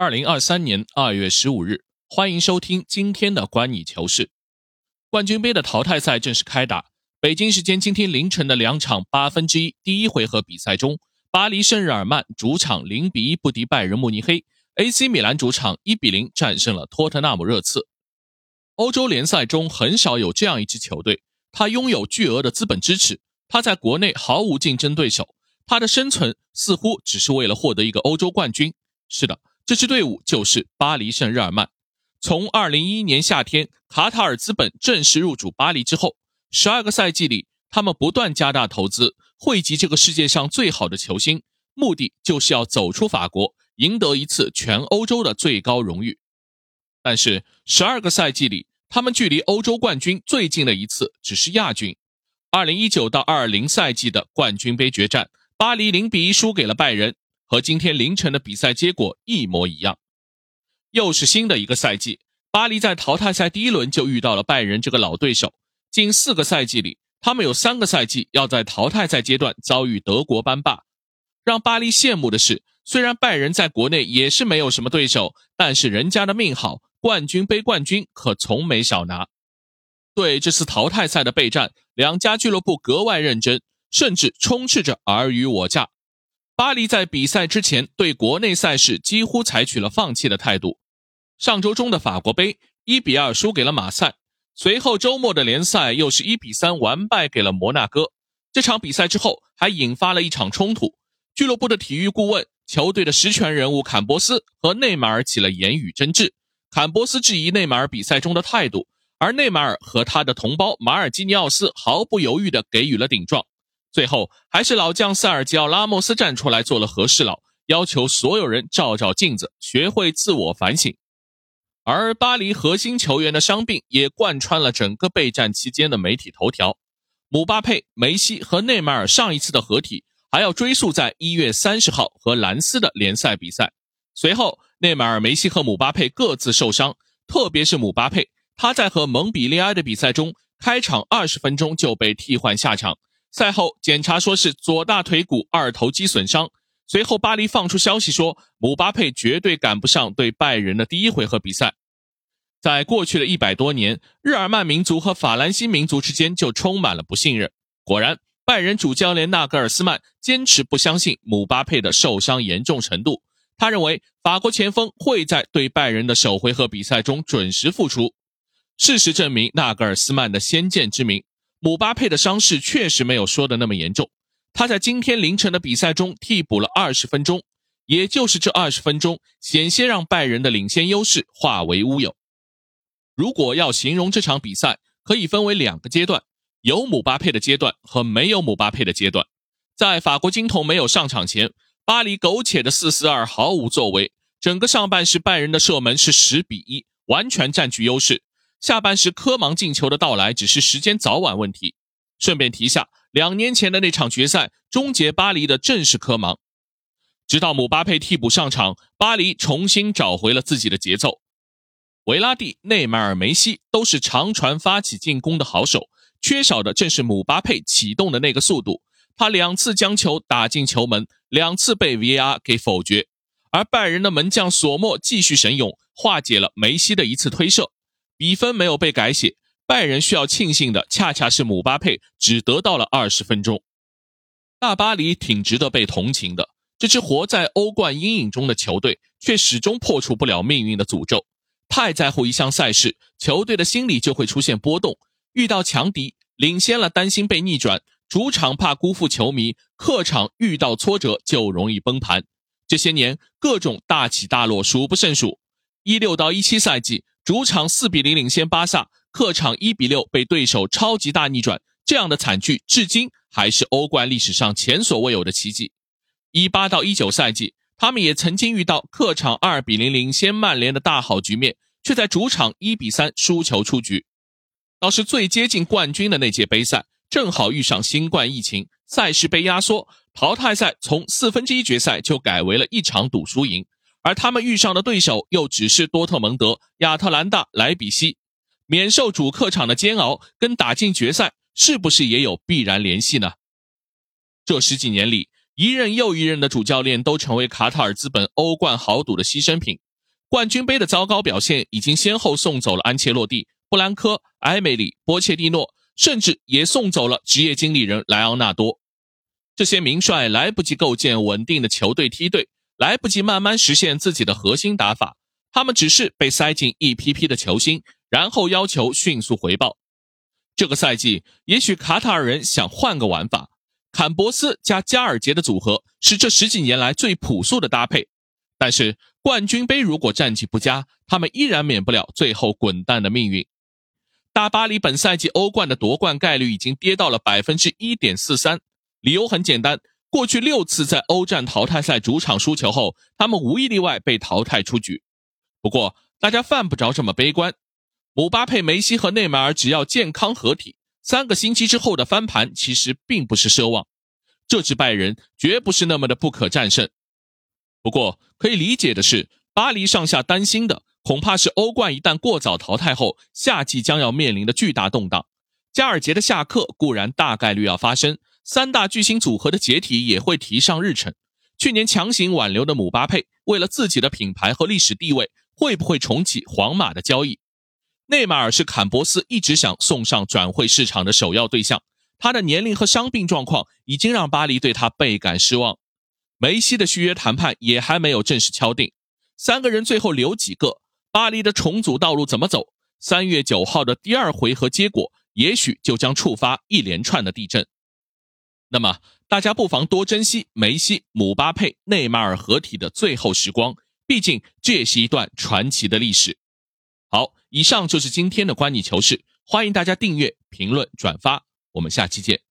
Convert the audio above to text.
二零二三年二月十五日，欢迎收听今天的观你球事。冠军杯的淘汰赛正式开打。北京时间今天凌晨的两场八分之一第一回合比赛中，巴黎圣日耳曼主场零比一不敌拜仁慕尼黑，AC 米兰主场一比零战胜了托特纳姆热刺。欧洲联赛中很少有这样一支球队，它拥有巨额的资本支持，它在国内毫无竞争对手，它的生存似乎只是为了获得一个欧洲冠军。是的。这支队伍就是巴黎圣日耳曼。从二零一一年夏天卡塔尔资本正式入主巴黎之后，十二个赛季里，他们不断加大投资，汇集这个世界上最好的球星，目的就是要走出法国，赢得一次全欧洲的最高荣誉。但是，十二个赛季里，他们距离欧洲冠军最近的一次只是亚军。二零一九到二零赛季的冠军杯决战，巴黎零比一输给了拜仁。和今天凌晨的比赛结果一模一样，又是新的一个赛季。巴黎在淘汰赛第一轮就遇到了拜仁这个老对手。近四个赛季里，他们有三个赛季要在淘汰赛阶段遭遇德国班霸。让巴黎羡慕的是，虽然拜仁在国内也是没有什么对手，但是人家的命好，冠军杯冠军可从没少拿。对这次淘汰赛的备战，两家俱乐部格外认真，甚至充斥着尔虞我诈。巴黎在比赛之前对国内赛事几乎采取了放弃的态度。上周中的法国杯一比二输给了马赛，随后周末的联赛又是一比三完败给了摩纳哥。这场比赛之后还引发了一场冲突，俱乐部的体育顾问、球队的实权人物坎波斯和内马尔起了言语争执。坎波斯质疑内马尔比赛中的态度，而内马尔和他的同胞马尔基尼奥斯毫不犹豫地给予了顶撞。最后，还是老将塞尔吉奥·拉莫斯站出来做了和事佬，要求所有人照照镜子，学会自我反省。而巴黎核心球员的伤病也贯穿了整个备战期间的媒体头条。姆巴佩、梅西和内马尔上一次的合体还要追溯在一月三十号和兰斯的联赛比赛。随后，内马尔、梅西和姆巴佩各自受伤，特别是姆巴佩，他在和蒙彼利埃的比赛中，开场二十分钟就被替换下场。赛后检查说是左大腿骨二头肌损伤。随后巴黎放出消息说，姆巴佩绝对赶不上对拜仁的第一回合比赛。在过去的一百多年，日耳曼民族和法兰西民族之间就充满了不信任。果然，拜仁主教练纳格尔斯曼坚持不相信姆巴佩的受伤严重程度。他认为法国前锋会在对拜仁的首回合比赛中准时复出。事实证明，纳格尔斯曼的先见之明。姆巴佩的伤势确实没有说的那么严重，他在今天凌晨的比赛中替补了二十分钟，也就是这二十分钟，险些让拜仁的领先优势化为乌有。如果要形容这场比赛，可以分为两个阶段：有姆巴佩的阶段和没有姆巴佩的阶段。在法国金童没有上场前，巴黎苟且的四四二毫无作为，整个上半时拜仁的射门是十比一，完全占据优势。下半时科芒进球的到来只是时间早晚问题。顺便提下，两年前的那场决赛终结巴黎的正是科芒。直到姆巴佩替补上场，巴黎重新找回了自己的节奏。维拉蒂、内马尔、梅西都是长传发起进攻的好手，缺少的正是姆巴佩启动的那个速度。他两次将球打进球门，两次被 VAR 给否决。而拜仁的门将索莫继续神勇，化解了梅西的一次推射。比分没有被改写，拜仁需要庆幸的恰恰是姆巴佩只得到了二十分钟。大巴黎挺值得被同情的，这支活在欧冠阴影中的球队却始终破除不了命运的诅咒。太在乎一项赛事，球队的心理就会出现波动。遇到强敌，领先了担心被逆转；主场怕辜负球迷，客场遇到挫折就容易崩盘。这些年各种大起大落数不胜数。一六到一七赛季。主场四比零领先巴萨，客场一比六被对手超级大逆转，这样的惨剧至今还是欧冠历史上前所未有的奇迹。一八到一九赛季，他们也曾经遇到客场二比零领先曼联的大好局面，却在主场一比三输球出局。倒是最接近冠军的那届杯赛，正好遇上新冠疫情，赛事被压缩，淘汰赛从四分之一决赛就改为了一场赌输赢。而他们遇上的对手又只是多特蒙德、亚特兰大、莱比锡，免受主客场的煎熬，跟打进决赛是不是也有必然联系呢？这十几年里，一任又一任的主教练都成为卡塔尔资本欧冠豪赌的牺牲品。冠军杯的糟糕表现已经先后送走了安切洛蒂、布兰科、埃梅里、波切蒂诺，甚至也送走了职业经理人莱昂纳多。这些名帅来不及构建稳定的球队梯队，来不及慢慢实现自己的核心打法，他们只是被塞进一批批的球星，然后要求迅速回报。这个赛季，也许卡塔尔人想换个玩法，坎博斯加加尔杰的组合是这十几年来最朴素的搭配。但是冠军杯如果战绩不佳，他们依然免不了最后滚蛋的命运。大巴黎本赛季欧冠的夺冠概率已经跌到了百分之一点四三。理由很简单，过去六次在欧战淘汰赛主场输球后，他们无一例外被淘汰出局。不过，大家犯不着这么悲观。姆巴佩、梅西和内马尔只要健康合体，三个星期之后的翻盘其实并不是奢望。这支拜仁绝不是那么的不可战胜。不过，可以理解的是，巴黎上下担心的恐怕是欧冠一旦过早淘汰后，夏季将要面临的巨大动荡。加尔杰的下课固然大概率要发生。三大巨星组合的解体也会提上日程。去年强行挽留的姆巴佩，为了自己的品牌和历史地位，会不会重启皇马的交易？内马尔是坎博斯一直想送上转会市场的首要对象，他的年龄和伤病状况已经让巴黎对他倍感失望。梅西的续约谈判也还没有正式敲定，三个人最后留几个？巴黎的重组道路怎么走？三月九号的第二回合结果，也许就将触发一连串的地震。那么，大家不妨多珍惜梅西、姆巴佩、内马尔合体的最后时光，毕竟这也是一段传奇的历史。好，以上就是今天的观你球事，欢迎大家订阅、评论、转发，我们下期见。